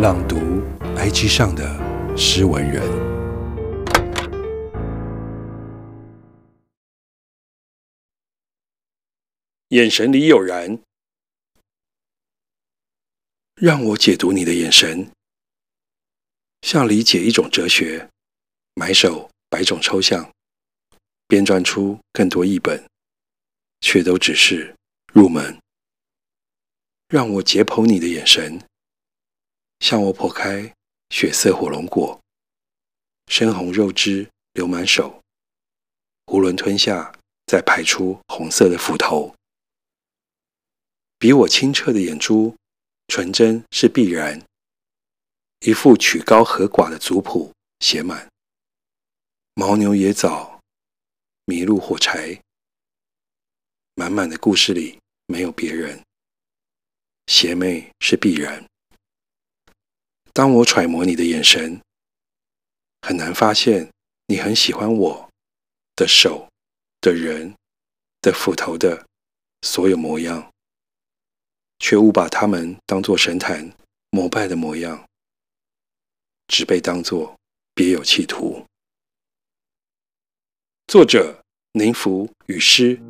朗读 IG 上的诗文人，眼神里有然，让我解读你的眼神，像理解一种哲学，埋首百种抽象，编撰出更多译本，却都只是入门。让我解剖你的眼神。向我剖开血色火龙果，深红肉汁流满手，囫囵吞下，再排出红色的斧头。比我清澈的眼珠，纯真是必然。一副曲高和寡的族谱写满，牦牛野枣，麋鹿火柴，满满的故事里没有别人。邪魅是必然。当我揣摩你的眼神，很难发现你很喜欢我的手的人的斧头的所有模样，却误把他们当作神坛膜拜的模样，只被当作别有企图。作者：宁福与诗。